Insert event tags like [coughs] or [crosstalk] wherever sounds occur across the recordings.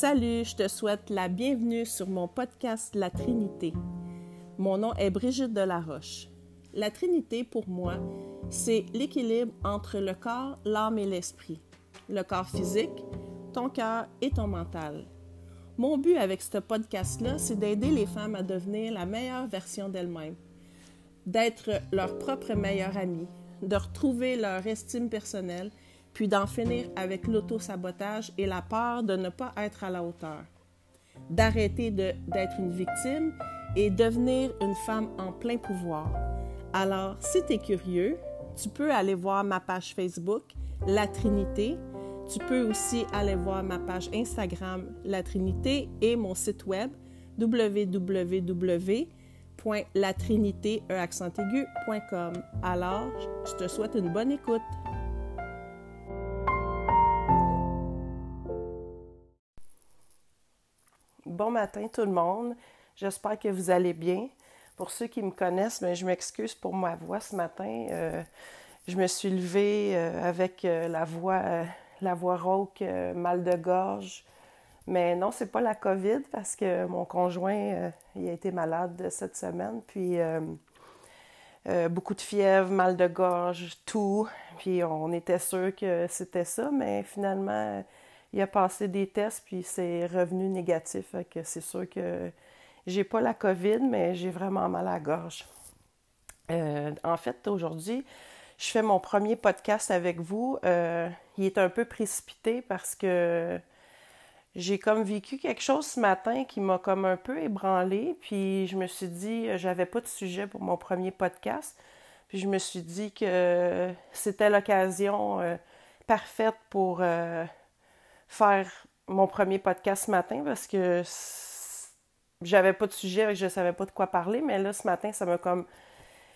Salut, je te souhaite la bienvenue sur mon podcast La Trinité. Mon nom est Brigitte Delaroche. La Trinité, pour moi, c'est l'équilibre entre le corps, l'âme et l'esprit. Le corps physique, ton cœur et ton mental. Mon but avec ce podcast-là, c'est d'aider les femmes à devenir la meilleure version d'elles-mêmes, d'être leur propre meilleure amie, de retrouver leur estime personnelle, puis d'en finir avec l'auto-sabotage et la peur de ne pas être à la hauteur, d'arrêter d'être une victime et devenir une femme en plein pouvoir. Alors, si tu es curieux, tu peux aller voir ma page Facebook, La Trinité, tu peux aussi aller voir ma page Instagram La Trinité et mon site web www.latrinitéeaccentaigu.com. Alors, je te souhaite une bonne écoute. Bon matin tout le monde. J'espère que vous allez bien. Pour ceux qui me connaissent, ben, je m'excuse pour ma voix ce matin. Euh, je me suis levée euh, avec euh, la voix la voix rauque, mal de gorge. Mais non, c'est pas la COVID parce que mon conjoint, il a été malade cette semaine. Puis beaucoup de fièvre, mal de gorge, tout. Puis on était sûr que c'était ça, mais finalement, il a passé des tests, puis c'est revenu négatif. c'est sûr que j'ai pas la COVID, mais j'ai vraiment mal à la gorge. en fait, aujourd'hui, je fais mon premier podcast avec vous. Euh, il est un peu précipité parce que j'ai comme vécu quelque chose ce matin qui m'a comme un peu ébranlé. Puis je me suis dit, euh, j'avais pas de sujet pour mon premier podcast. Puis je me suis dit que c'était l'occasion euh, parfaite pour faire mon premier podcast ce matin parce que j'avais pas de sujet, je savais pas de quoi parler. Mais là, ce matin, ça m'a comme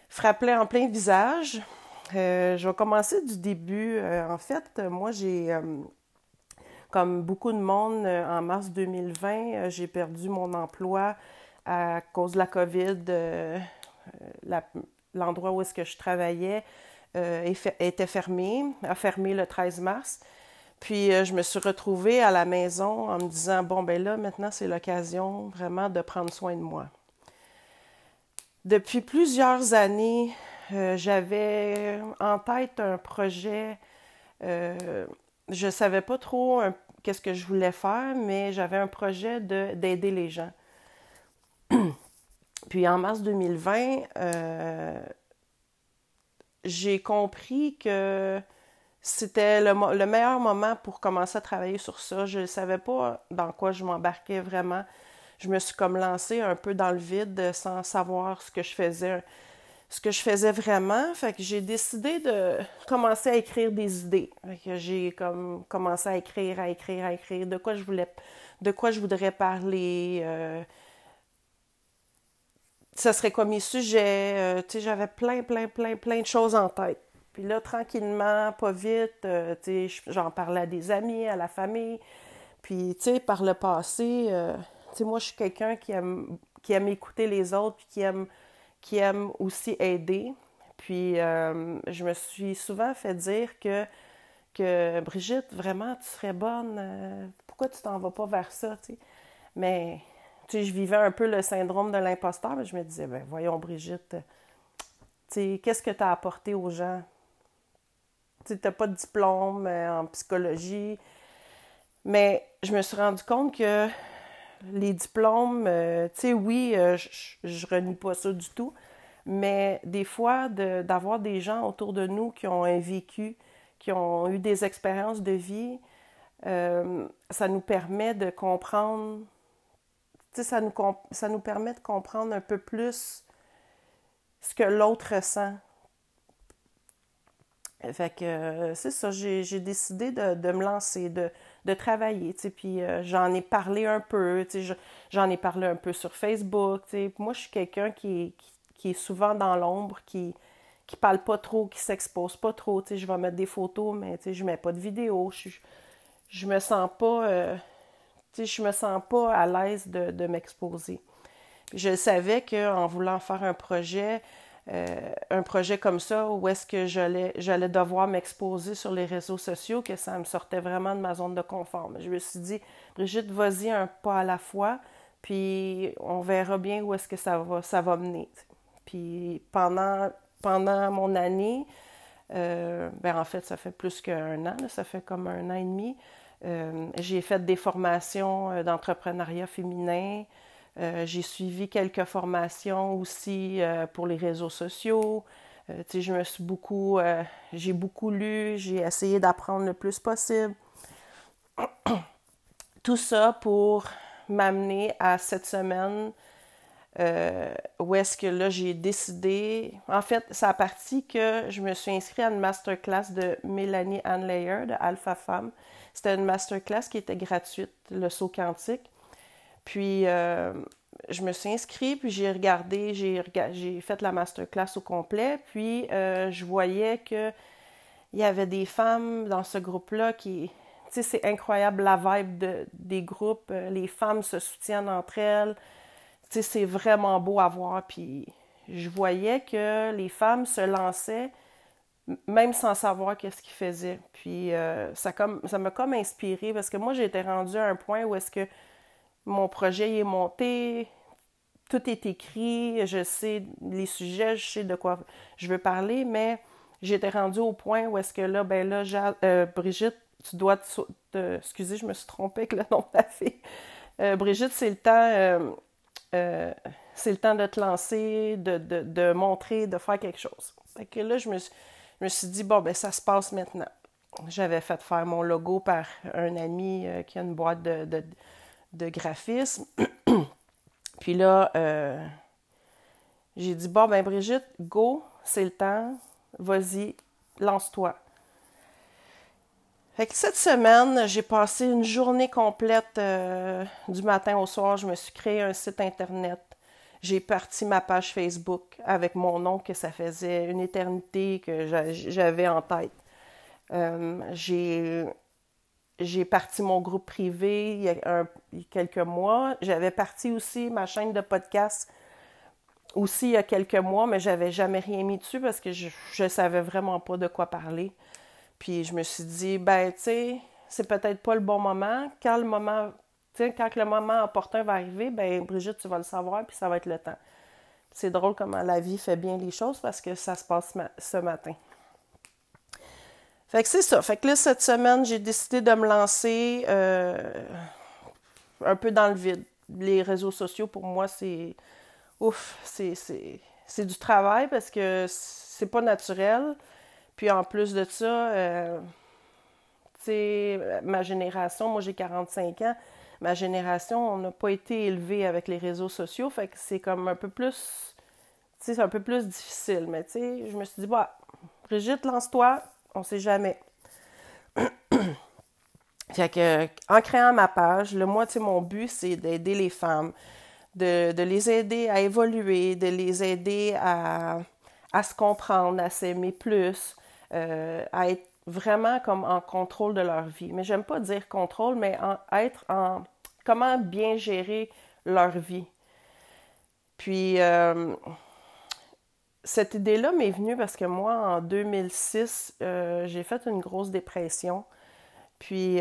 frappé en plein visage. Euh, je vais commencer du début. Euh, en fait, moi, j'ai, euh, comme beaucoup de monde, en mars 2020, j'ai perdu mon emploi à cause de la COVID. l'endroit où est-ce que je travaillais était fermé, a fermé le 13 mars. Puis je me suis retrouvée à la maison en me disant, bon, ben là, maintenant, c'est l'occasion vraiment de prendre soin de moi. Depuis plusieurs années, euh, j'avais en tête un projet. Euh, je ne savais pas trop qu'est-ce que je voulais faire, mais j'avais un projet d'aider les gens. [clears throat] Puis en mars 2020, euh, j'ai compris que c'était le, le, meilleur moment pour commencer à travailler sur ça. Je ne savais pas dans quoi je m'embarquais vraiment. Je me suis comme lancée un peu dans le vide sans savoir ce que je faisais ce que je faisais vraiment. Fait que j'ai décidé de commencer à écrire des idées. j'ai comme commencé à écrire, à écrire, à écrire de quoi je voulais, de quoi je voudrais parler. Euh, ça serait quoi mes sujets. Euh, tu sais, j'avais plein, plein, plein, plein de choses en tête. Puis là, tranquillement, pas vite, euh, tu sais, j'en parlais à des amis, à la famille. Puis, tu sais, par le passé, tu sais, moi, je suis quelqu'un qui aime, qui aime écouter les autres, puis qui aime qui aime aussi aider. Puis euh, je me suis souvent fait dire que, que Brigitte, vraiment, tu serais bonne. Euh, pourquoi tu t'en vas pas vers ça? Mais tu sais, je vivais un peu le syndrome de l'imposteur, mais je me disais, ben voyons, Brigitte, qu'est-ce que tu as apporté aux gens? Tu n'as pas de diplôme euh, en psychologie. Mais je me suis rendu compte que les diplômes, euh, tu sais, oui, euh, je, renie pas ça du tout, mais des fois, d'avoir des gens autour de nous qui ont un vécu, qui ont eu des expériences de vie, euh, ça nous permet de comprendre, tu sais, ça nous, ça nous permet de comprendre un peu plus ce que l'autre ressent. Fait que c'est ça, j'ai décidé de, de, me lancer, de, de travailler, puis euh, j'en ai parlé un peu, j'en ai parlé un peu sur Facebook. Moi, je suis quelqu'un qui, qui, est souvent dans l'ombre, qui qui parle pas trop, qui s'expose pas trop, je vais mettre des photos, mais tu sais, je mets pas de vidéos, je, je me sens pas, euh, je me sens pas à l'aise de, de m'exposer. Je savais qu'en voulant faire un projet, un projet comme ça où est-ce que j'allais, j'allais devoir m'exposer sur les réseaux sociaux, que ça me sortait vraiment de ma zone de confort. Je me suis dit, Brigitte, vas-y un pas à la fois, puis on verra bien où est-ce que ça va, ça va mener. Puis pendant, pendant mon année, euh, ben en fait, ça fait plus qu'un an, ça fait comme un an et demi. Euh, j'ai fait des formations euh, d'entrepreneuriat féminin. J'ai suivi quelques formations aussi pour les réseaux sociaux. je me suis beaucoup, j'ai beaucoup lu, j'ai essayé d'apprendre le plus possible. [clears throat] Tout ça pour m'amener à cette semaine euh, où est-ce que là, j'ai décidé. En fait, ça a parti que je me suis inscrite à une masterclass de Mélanie Ann de Alpha Femme. C'était une masterclass qui était gratuite, le saut quantique. Puis, euh, je me suis inscrite, puis j'ai regardé, j'ai fait la masterclass au complet, puis euh, je voyais que il y avait des femmes dans ce groupe-là qui, tu sais, c'est incroyable la vibe de, des groupes. Les femmes se soutiennent entre elles c'est vraiment beau à voir. Puis je voyais que les femmes se lançaient même sans savoir qu'est-ce qu'ils faisaient. Puis euh, ça comme ça m'a comme inspiré parce que moi j'étais rendue à un point où est-ce que mon projet est monté, tout est écrit, je sais les sujets, je sais de quoi je veux parler, mais j'étais rendue au point où est-ce que là, ben là, euh, Brigitte, tu dois te, excusez, je me suis trompée avec le [laughs] nom de la fille. Euh, Brigitte, c'est le temps euh, c'est le temps de te lancer, de, montrer, de faire quelque chose. Fait que là, je me, suis, dit, bon, ben ça se passe maintenant. J'avais fait faire mon logo par un ami qui a une boîte de, graphisme. [clears throat] Puis là, euh, j'ai dit, bon, ben Brigitte, go, c'est le temps, vas-y, lance-toi. Fait que cette semaine, j'ai passé une journée complète euh, du matin au soir. Je me suis créé un site internet. J'ai parti ma page Facebook avec mon nom que ça faisait une éternité que j'avais en tête. Euh, j'ai j'ai parti mon groupe privé il y a, quelques mois. J'avais parti aussi ma chaîne de podcast aussi il y a quelques mois, mais j'avais jamais rien mis dessus parce que je ne savais vraiment pas de quoi parler. Puis je me suis dit, ben, tu sais, c'est peut-être pas le bon moment. Quand le moment, quand le moment opportun va arriver, ben, Brigitte, tu vas le savoir, puis ça va être le temps. C'est drôle comment la vie fait bien les choses parce que ça se passe ce matin. Fait que c'est ça. Fait que là, cette semaine, j'ai décidé de me lancer euh, un peu dans le vide. Les réseaux sociaux, pour moi, c'est. Ouf, c'est du travail parce que c'est pas naturel. Puis en plus de ça, euh, tu sais, ma génération, moi j'ai 45 ans, ma génération, on n'a pas été élevé avec les réseaux sociaux, fait que c'est comme un peu plus, tu sais, c'est un peu plus difficile. Mais tu sais, je me suis dit, bah, Brigitte, lance-toi, on sait jamais. [clears throat] fait que, en créant ma page, le moi, mon but, c'est d'aider les femmes, de, les aider à évoluer, de les aider à, se comprendre, à s'aimer plus, euh, à être vraiment comme en contrôle de leur vie. Mais j'aime pas dire contrôle, mais être en comment bien gérer leur vie. Puis euh, cette idée-là m'est venue parce que moi, en 2006, euh, j'ai fait une grosse dépression. Puis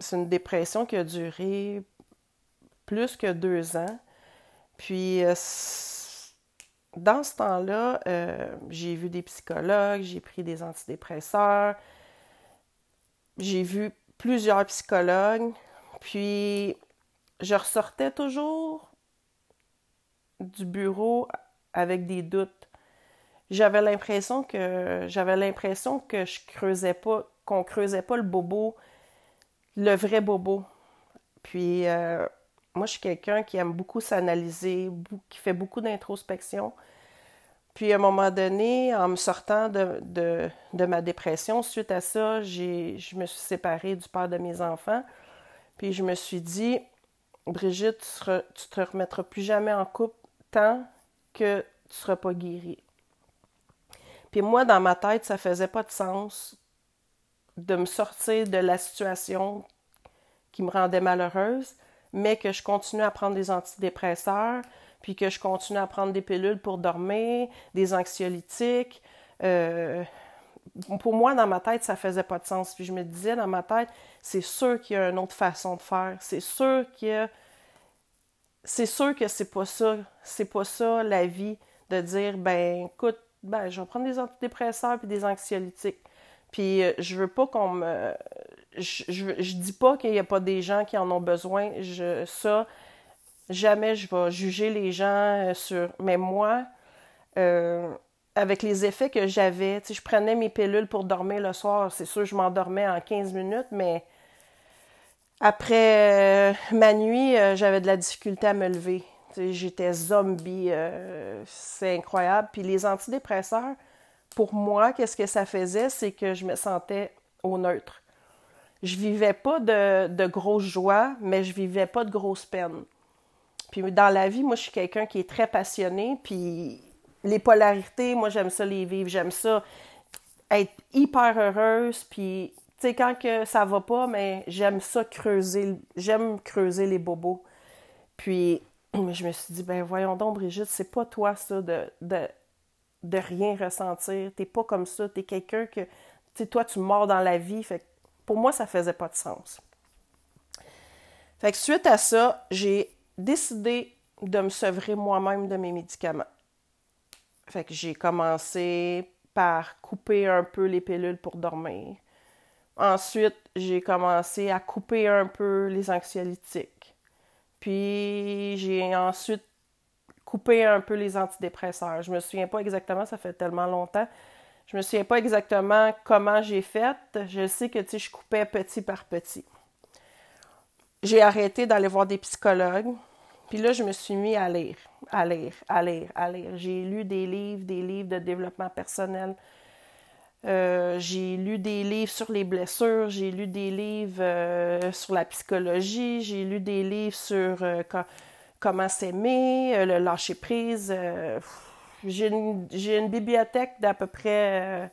c'est une dépression qui a duré plus que deux ans. Puis dans ce temps-là, euh, j'ai vu des psychologues, j'ai pris des antidépresseurs, j'ai vu plusieurs psychologues, puis je ressortais toujours du bureau avec des doutes. J'avais l'impression que j'avais l'impression que je creusais pas, qu'on creusait pas le bobo, le vrai bobo. Puis euh, moi, je suis quelqu'un qui aime beaucoup s'analyser, qui fait beaucoup d'introspection. Puis à un moment donné, en me sortant de, de, ma dépression, suite à ça, je me suis séparée du père de mes enfants. Puis je me suis dit, Brigitte, tu ne te remettras plus jamais en couple tant que tu ne seras pas guérie. Puis moi, dans ma tête, ça faisait pas de sens de me sortir de la situation qui me rendait malheureuse mais que je continue à prendre des antidépresseurs, puis que je continue à prendre des pilules pour dormir, des anxiolytiques. Euh, pour moi, dans ma tête, ça faisait pas de sens. Puis je me disais dans ma tête, c'est sûr qu'il y a une autre façon de faire. C'est sûr que c'est sûr que c'est pas ça. C'est pas ça la vie de dire ben écoute, ben je vais prendre des antidépresseurs puis des anxiolytiques. Puis euh, je veux pas qu'on me je, je, dis pas qu'il n'y a pas des gens qui en ont besoin. Je, ça, jamais je vais juger les gens euh, sur. Mais moi, euh, avec les effets que j'avais, je prenais mes pilules pour dormir le soir. C'est sûr, je m'endormais en 15 minutes, mais après euh, ma nuit, j'avais de la difficulté à me lever. J'étais zombie. c'est incroyable. Puis les antidépresseurs, pour moi, qu'est-ce que ça faisait? C'est que je me sentais au neutre je vivais pas de, de grosse joie, mais je vivais pas de grosses peines. Puis dans la vie, moi, je suis quelqu'un qui est très passionné, puis les polarités, moi, j'aime ça les vivre, j'aime ça être hyper heureuse, puis, sais, quand que ça va pas, mais j'aime ça creuser, j'aime creuser les bobos. Puis, [clears throat] je me suis dit, ben voyons donc, Brigitte, c'est pas toi, ça, de, de, rien ressentir. T'es pas comme ça, t'es quelqu'un que, tu sais, toi, tu mords dans la vie, fait pour moi, ça faisait pas de sens. Fait que suite à ça, j'ai décidé de me sevrer moi-même de mes médicaments. Fait que j'ai commencé par couper un peu les pilules pour dormir. Ensuite, j'ai commencé à couper un peu les anxiolytiques. Puis j'ai ensuite coupé un peu les antidépresseurs. Je me souviens pas exactement, ça fait tellement longtemps. Je me souviens pas exactement comment j'ai fait. Je sais que je coupais petit par petit. J'ai arrêté d'aller voir des psychologues. Puis là, je me suis mis à lire, à lire, à lire, à lire. J'ai lu des livres, des livres de développement personnel. Euh, j'ai lu des livres sur les blessures, j'ai lu des livres euh, sur la psychologie, j'ai lu des livres sur euh, comment s'aimer, le lâcher prise j'ai une, bibliothèque d'à peu près,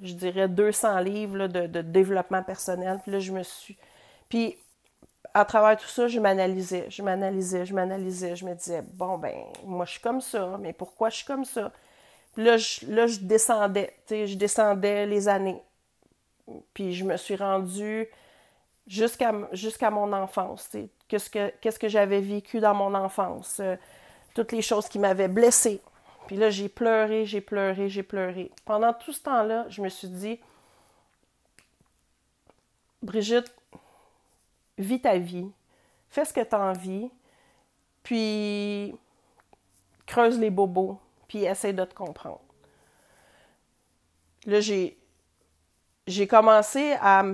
je dirais, 200 livres de, développement personnel. Puis là, je me suis. Puis, à travers tout ça, je m'analysais, je m'analysais, je m'analysais. Je me disais, bon, ben, moi, je suis comme ça, mais pourquoi je suis comme ça? Là, je, là, je descendais, je descendais les années. Puis je me suis rendue jusqu'à mon enfance. Qu'est-ce que, j'avais vécu dans mon enfance? Euh, toutes les choses qui m'avaient blessée puis là, j'ai pleuré, j'ai pleuré, j'ai pleuré. Pendant tout ce temps-là, je me suis dit, Brigitte, vis ta vie, fais ce que tu envie, puis creuse les bobos, puis essaie de te comprendre. Là, j'ai, j'ai commencé à,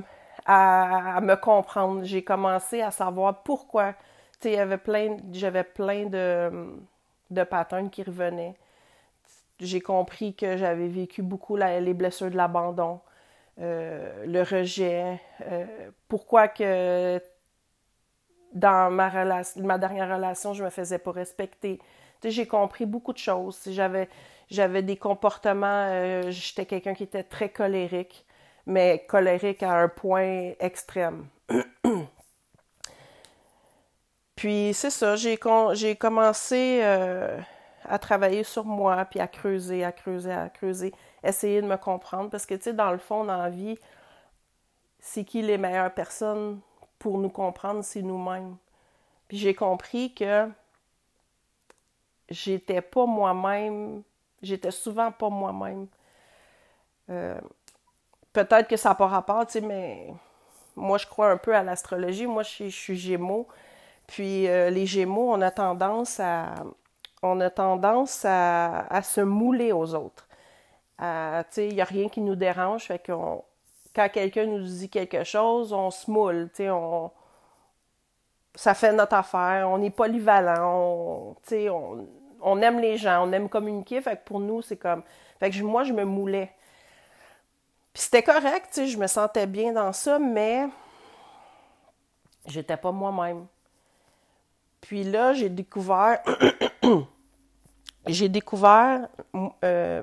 à, me comprendre, j'ai commencé à savoir pourquoi. Tu sais, avait plein, j'avais plein de, de patterns qui revenaient j'ai compris que j'avais vécu beaucoup les blessures de l'abandon, euh, le rejet, euh, pourquoi que dans ma, relation, ma dernière relation, je me faisais pas respecter. J'ai compris beaucoup de choses. J'avais, j'avais des comportements, euh, j'étais quelqu'un qui était très colérique, mais colérique à un point extrême. [clears throat] Puis c'est ça, j'ai, j'ai commencé à travailler sur moi, puis à creuser, à creuser, à creuser, essayer de me comprendre. Parce que, tu sais, dans le fond, dans la vie, c'est qui les meilleures personnes pour nous comprendre, c'est nous-mêmes. Puis j'ai compris que j'étais pas moi-même, j'étais souvent pas moi-même. Euh, peut-être que ça n'a pas rapport, tu sais, mais moi, je crois un peu à l'astrologie. Moi, je, suis Gémeaux. Puis euh, les Gémeaux, on a tendance à, on a tendance à, se mouler aux autres. Il n'y a rien qui nous dérange, fait qu'on quand quelqu'un nous dit quelque chose, on se moule, on, ça fait notre affaire, on est polyvalent, on, on, aime les gens, on aime communiquer, fait que pour nous, c'est comme... Fait que moi, je me moulais. Puis c'était correct, je me sentais bien dans ça, mais j'étais pas moi-même. Puis là, j'ai découvert [coughs] j'ai découvert euh,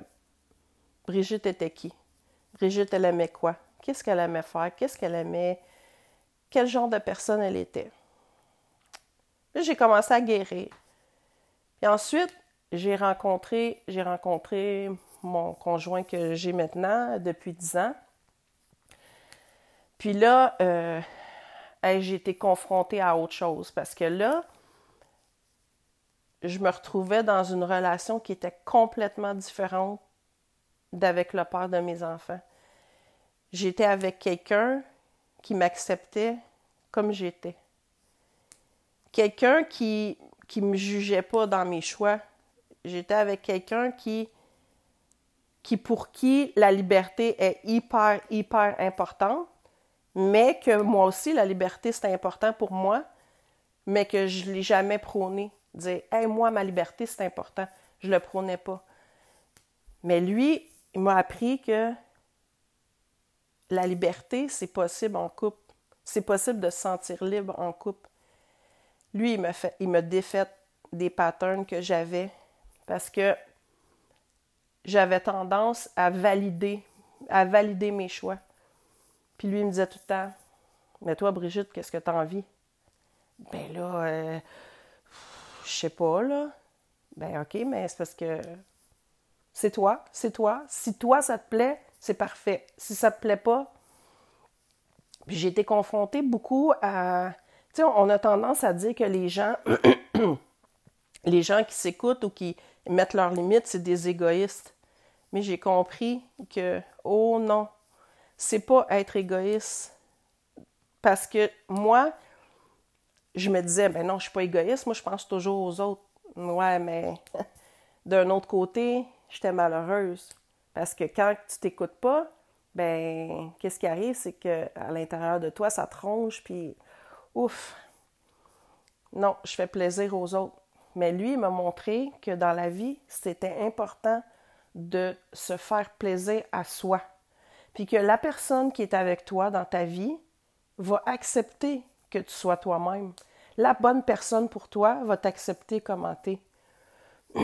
Brigitte était qui? Brigitte, elle aimait quoi? Qu'est-ce qu'elle aimait faire? Qu'est-ce qu'elle aimait? Quel genre de personne elle était? J'ai commencé à guérir. Puis ensuite, j'ai rencontré, j'ai rencontré mon conjoint que j'ai maintenant depuis 10 ans. Puis là, euh, j'ai été confrontée à autre chose parce que là, je me retrouvais dans une relation qui était complètement différente d'avec le père de mes enfants. J'étais avec quelqu'un qui m'acceptait comme j'étais. Quelqu'un qui qui me jugeait pas dans mes choix. J'étais avec quelqu'un qui pour qui la liberté est hyper hyper importante, mais que moi aussi la liberté c'est important pour moi, mais que je l'ai jamais prôné. Dire "Hey, moi ma liberté c'est important." Je le prônais pas. Mais lui, il m'a appris que la liberté, c'est possible en couple. C'est possible de se sentir libre en couple. Lui, il me, fait, défait des patterns que j'avais parce que j'avais tendance à valider, à valider mes choix. Puis lui, il me disait tout le temps Mais toi, Brigitte, qu'est-ce que tu as envie Ben là, euh, je sais pas, là. Ben OK, mais c'est parce que c'est toi, c'est toi. Si toi, ça te plaît, c'est parfait. Si ça te plaît pas, puis j'ai été confrontée beaucoup à. On a tendance à dire que les gens, [clears throat] les gens qui s'écoutent ou qui mettent leurs limites, c'est des égoïstes. Mais j'ai compris que, oh non, c'est pas être égoïste. Parce que moi, je me disais, ben non, je suis pas égoïste, moi je pense toujours aux autres. Ouais, mais [laughs] d'un autre côté, j'étais malheureuse. Parce que quand tu t'écoutes pas, ben qu'est-ce qui arrive, c'est que à l'intérieur de toi, ça tronche, puis ouf. Non, je fais plaisir aux autres. Mais lui, il m'a montré que dans la vie, c'était important de se faire plaisir à soi. Puis que la personne qui est avec toi dans ta vie va accepter que tu sois toi-même. La bonne personne pour toi va t'accepter comme t'es. [clears throat]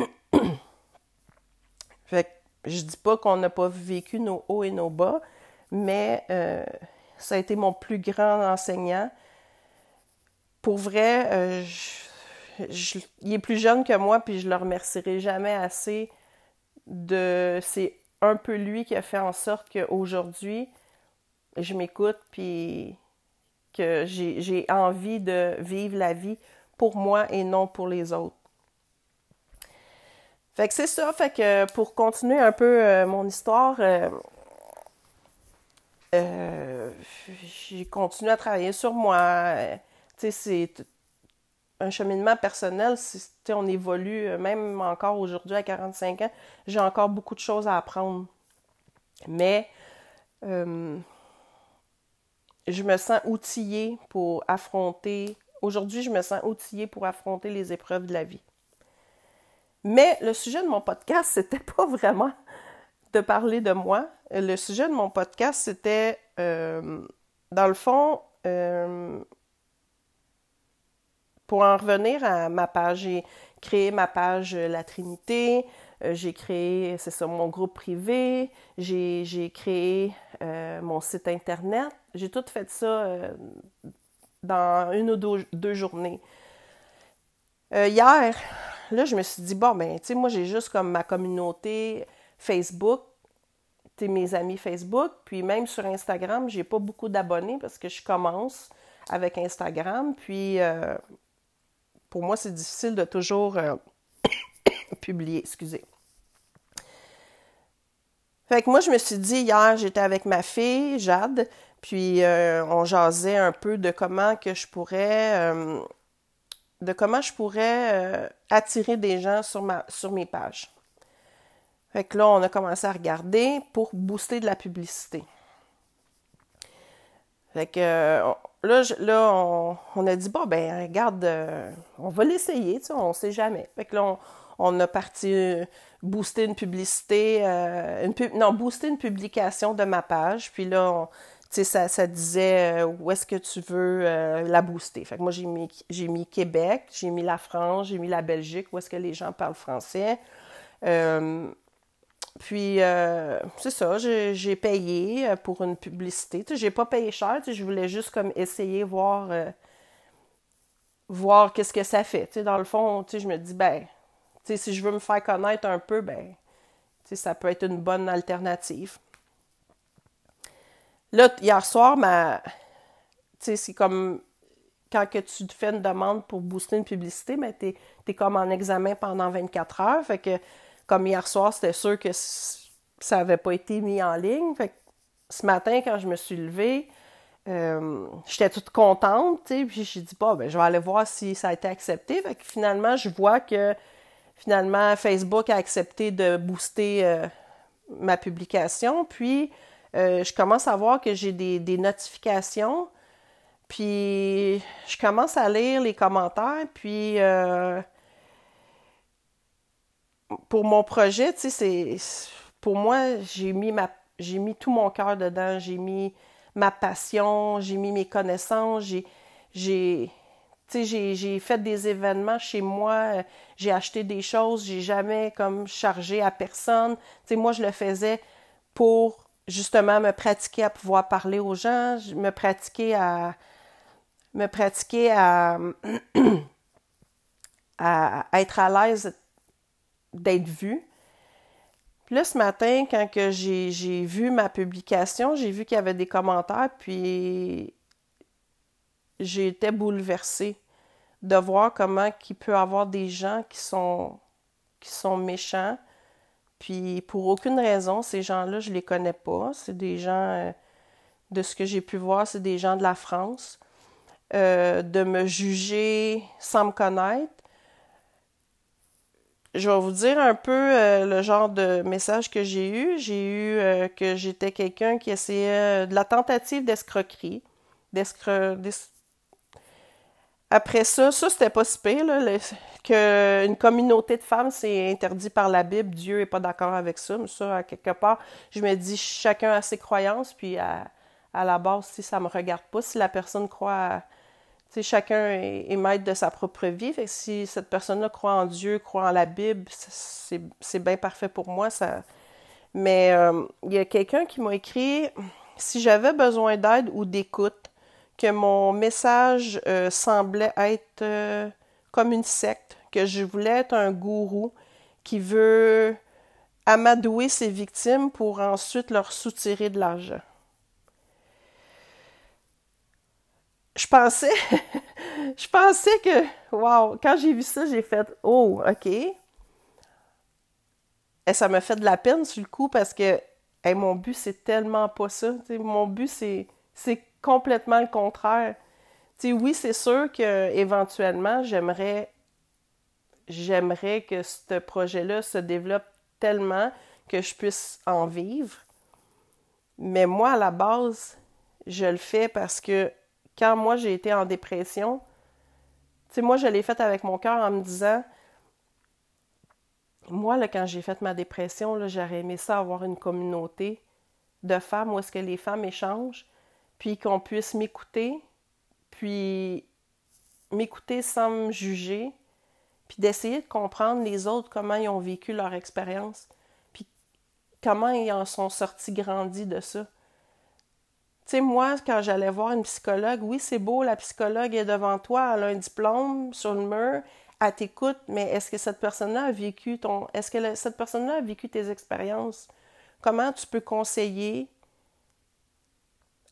fait que je dis pas qu'on n'a pas vécu nos hauts et nos bas, mais euh, ça a été mon plus grand enseignant. Pour vrai, euh, il est plus jeune que moi, puis je le remercierai jamais assez. C'est un peu lui qui a fait en sorte qu'aujourd'hui, je m'écoute, puis que j'ai envie de vivre la vie pour moi et non pour les autres. Fait que c'est ça, fait que pour continuer un peu euh, mon histoire, euh, j'ai continué à travailler sur moi. C'est un cheminement personnel, on évolue, même encore aujourd'hui à 45 ans, j'ai encore beaucoup de choses à apprendre. Mais je me sens outillée pour affronter, aujourd'hui je me sens outillée pour affronter les épreuves de la vie. Mais le sujet de mon podcast, [laughs] c'était pas vraiment de parler de moi. Le sujet de mon podcast, c'était, euh, dans le fond, euh, pour en revenir à ma page, j'ai créé ma page La Trinité, euh, j'ai créé, c'est ça, mon groupe privé, j'ai créé mon site Internet, j'ai tout fait ça dans une ou deux, deux journées. hier, là, je me suis dit, bon, ben, tu sais, moi, j'ai juste comme ma communauté Facebook, tu mes amis Facebook, puis même sur Instagram, j'ai pas beaucoup d'abonnés parce que je commence avec Instagram, puis euh, pour moi, c'est difficile de toujours euh, [coughs] publier, excusez. Fait que moi, je me suis dit, hier, j'étais avec ma fille, Jade, puis euh, on jasait un peu de comment que je pourrais de comment je pourrais euh, attirer des gens sur, ma, sur mes pages. Fait que là, on a commencé à regarder pour booster de la publicité. Fait que euh, là, là on, a dit, bon, ben, regarde, euh, on va l'essayer, tu sais, on sait jamais. Fait que là, on, a parti booster une publicité, une non, booster une publication de ma page. Puis là, on, ça, ça disait euh, où est-ce que tu veux euh, la booster. Fait que moi, j'ai mis, j'ai mis Québec, j'ai mis la France, j'ai mis la Belgique, où est-ce que les gens parlent français. Euh, puis, c'est ça, j'ai, payé pour une publicité. Tu sais, j'ai pas payé cher, tu sais, je voulais juste comme essayer, voir, voir qu'est-ce que ça fait. Tu sais, dans le fond, je me dis, ben, si je veux me faire connaître un peu, ben, ça peut être une bonne alternative. Là, hier soir, ma... c'est comme quand que tu te fais une demande pour booster une publicité, mais tu es, comme en examen pendant 24 heures. Fait que, comme hier soir, c'était sûr que ça n'avait pas été mis en ligne. Ce matin, quand je me suis levée, euh, j'étais toute contente, puis j'ai dit, bah, ben, je vais aller voir si ça a été accepté. Finalement, je vois que finalement, Facebook a accepté de booster euh, ma publication. Puis, euh, je commence à voir que j'ai des, des, notifications. Puis, je commence à lire les commentaires. Puis, pour mon projet, tu sais, c'est. Pour moi, j'ai mis ma mis tout mon cœur dedans, j'ai mis ma passion, j'ai mis mes connaissances, j'ai, j'ai, fait des événements chez moi, j'ai acheté des choses, j'ai jamais comme chargé à personne. sais, moi, je le faisais pour justement me pratiquer à pouvoir parler aux gens, me pratiquer à me pratiquer à, [clears throat] à être à l'aise d'être vue. Là, ce matin, quand j'ai vu ma publication, j'ai vu qu'il y avait des commentaires, puis j'ai été bouleversée de voir comment il peut y avoir des gens qui sont, méchants. Puis pour aucune raison, ces gens-là, je les connais pas. C'est des gens, euh, de ce que j'ai pu voir, c'est des gens de la France. Euh, de me juger sans me connaître, je vais vous dire un peu euh, le genre de message que j'ai eu. J'ai eu euh, que j'étais quelqu'un qui essayait euh, de la tentative d'escroquerie. Après ça, ça c'était pas si pire, là, qu'une communauté de femmes, c'est interdit par la Bible. Dieu est pas d'accord avec ça. Mais ça, à quelque part, je me dis chacun a ses croyances, puis à, à la base, si ça me regarde pas, si la personne croit à chacun est, maître de sa propre vie. Si cette personne-là croit en Dieu, croit en la Bible, c'est bien parfait pour moi. Mais euh, il y a quelqu'un qui m'a écrit si j'avais besoin d'aide ou d'écoute, que mon message euh, semblait être euh, comme une secte, que je voulais être un gourou qui veut amadouer ses victimes pour ensuite leur soutirer de l'argent. [laughs] je pensais, que, wow, quand j'ai vu ça, j'ai fait, oh, OK. Et ça m'a fait de la peine sur le coup parce que, mon but, c'est tellement pas ça. mon but, c'est, c'est complètement le contraire. oui, c'est sûr que éventuellement, j'aimerais, j'aimerais que ce projet-là se développe tellement que je puisse en vivre. Mais moi, à la base, je le fais parce que quand moi j'ai été en dépression, tu sais, moi je l'ai fait avec mon cœur en me disant, moi, là, quand j'ai fait ma dépression, j'aurais aimé ça avoir une communauté de femmes où est-ce que les femmes échangent, puis qu'on puisse m'écouter, puis m'écouter sans me juger, puis d'essayer de comprendre les autres, comment ils ont vécu leur expérience, puis comment ils en sont sortis grandis de ça. Tu sais, moi, quand j'allais voir une psychologue, oui, c'est beau, la psychologue est devant toi, elle a un diplôme sur le mur, elle t'écoute, mais est-ce que cette personne-là a vécu ton. Est-ce que cette personne-là a vécu tes expériences? Comment tu peux conseiller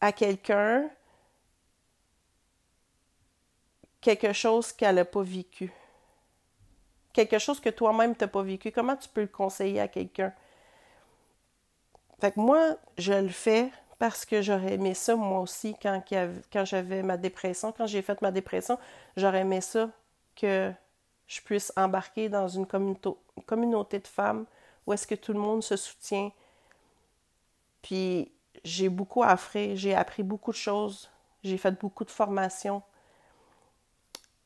à quelqu'un quelque chose qu'elle n'a pas vécu? Quelque chose que toi-même tu n'as pas vécu. Comment tu peux le conseiller à quelqu'un? Fait que moi, je le fais parce que j'aurais aimé ça moi aussi quand, j'avais ma dépression, quand j'ai fait ma dépression, j'aurais aimé ça que je puisse embarquer dans une communauté de femmes où est-ce que tout le monde se soutient. Puis j'ai beaucoup appris, j'ai appris beaucoup de choses, j'ai fait beaucoup de formations.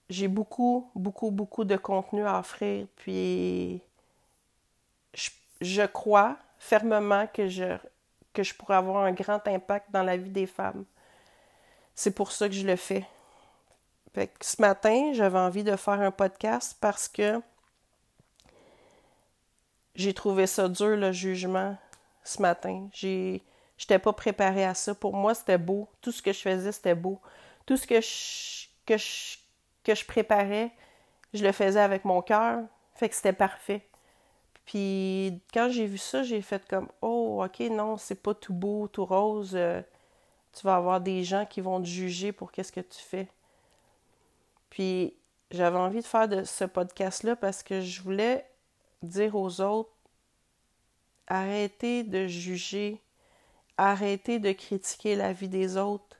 J'ai beaucoup, beaucoup, beaucoup de contenu à offrir. Puis je crois fermement que je que je pourrais avoir un grand impact dans la vie des femmes. C'est pour ça que je le fais. ce matin, j'avais envie de faire un podcast parce que j'ai trouvé ça dur, le jugement, ce matin. J'ai, j'étais pas préparée à ça. Pour moi, c'était beau. Tout ce que je faisais, c'était beau. Tout ce que je, que je, que je préparais, je le faisais avec mon cœur. Fait que c'était parfait. Puis quand j'ai vu ça, j'ai fait comme Oh, ok, non, c'est pas tout beau, tout rose. Euh, tu vas avoir des gens qui vont te juger pour qu'est-ce que tu fais. Puis j'avais envie de faire ce podcast-là parce que je voulais dire aux autres arrêtez de juger, arrêtez de critiquer la vie des autres.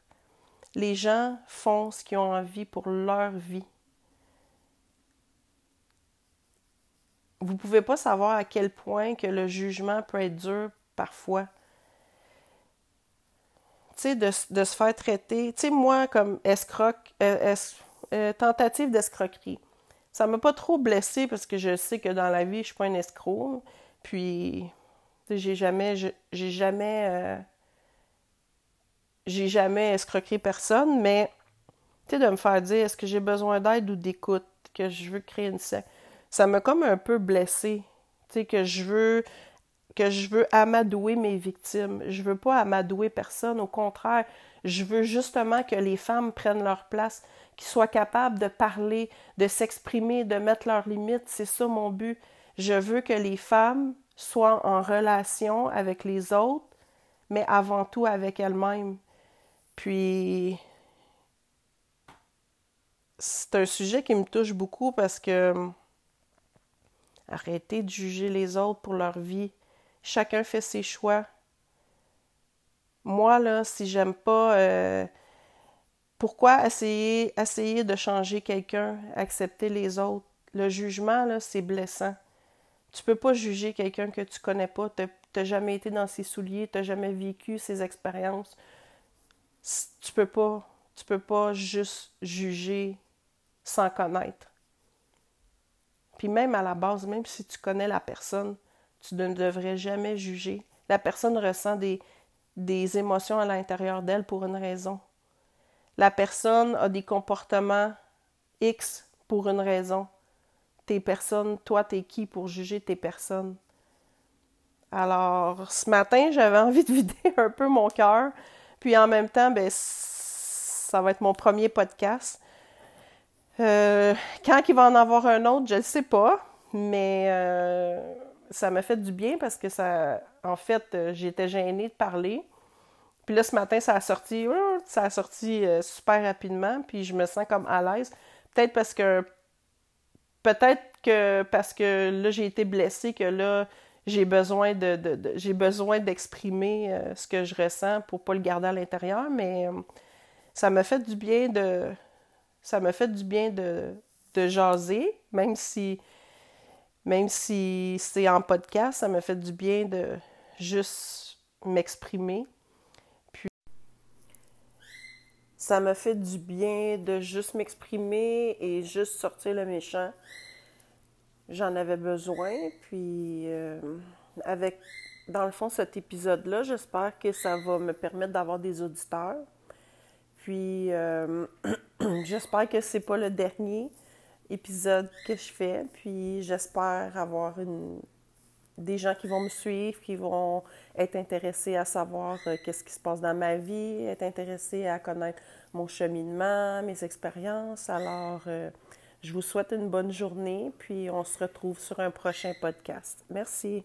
Les gens font ce qu'ils ont envie pour leur vie. Vous ne pouvez pas savoir à quel point que le jugement peut être dur parfois. Tu sais, de, se faire traiter. Tu sais, moi, comme escroc, euh, euh, tentative d'escroquerie. Ça m'a pas trop blessé parce que je sais que dans la vie, je suis pas un escroc. Puis, j'ai jamais, j'ai jamais, euh, j'ai jamais escroqué personne, mais tu sais, de me faire dire est-ce que j'ai besoin d'aide ou d'écoute, que je veux créer une scène, ça m'a comme un peu blessé. Tu sais, que je veux que je veux amadouer mes victimes. Je veux pas amadouer personne. Au contraire, je veux justement que les femmes prennent leur place, qu'ils soient capables de parler, de s'exprimer, de mettre leurs limites. C'est ça mon but. Je veux que les femmes soient en relation avec les autres, mais avant tout avec elles-mêmes. Puis, c'est un sujet qui me touche beaucoup parce que arrêtez de juger les autres pour leur vie. Chacun fait ses choix. Moi, là, si j'aime pas, euh, pourquoi essayer, essayer de changer quelqu'un, accepter les autres? Le jugement, là, c'est blessant. Tu peux pas juger quelqu'un que tu connais pas, tu n'as jamais été dans ses souliers, tu n'as jamais vécu ses expériences. Tu peux pas, tu peux pas juste juger sans connaître. Puis même à la base, même si tu connais la personne, tu ne devrais jamais juger. La personne ressent des, des émotions à l'intérieur d'elle pour une raison. La personne a des comportements X pour une raison. Tes personnes, toi, t'es qui pour juger tes personnes? Alors, ce matin, j'avais envie de vider [laughs] un peu mon cœur. Puis en même temps, ben, ça va être mon premier podcast. Euh, quand il va en avoir un autre, je ne sais pas. Mais euh, ça m'a fait du bien parce que ça, en fait, euh, j'étais gênée de parler. Puis là, ce matin, ça a sorti, ça a sorti super rapidement, puis je me sens comme à l'aise. Peut-être parce que, peut-être que parce que là, j'ai été blessée, que là, j'ai besoin de, j'ai besoin d'exprimer ce que je ressens pour pas le garder à l'intérieur, mais ça m'a fait du bien de, ça m'a fait du bien de, de jaser, même si même si c'est en podcast, ça me fait du bien de juste m'exprimer. Puis ça me fait du bien de juste m'exprimer et juste sortir le méchant. J'en avais besoin. Puis euh, avec, dans le fond, cet épisode-là, j'espère que ça va me permettre d'avoir des auditeurs. Puis euh, [clears throat] [clears throat] j'espère que c'est pas le dernier épisode que je fais. Puis j'espère avoir des gens qui vont me suivre, qui vont être intéressés à savoir euh, qu'est-ce qui se passe dans ma vie, être intéressés à connaître mon cheminement, mes expériences. Alors, euh, je vous souhaite une bonne journée, puis on se retrouve sur un prochain podcast. Merci.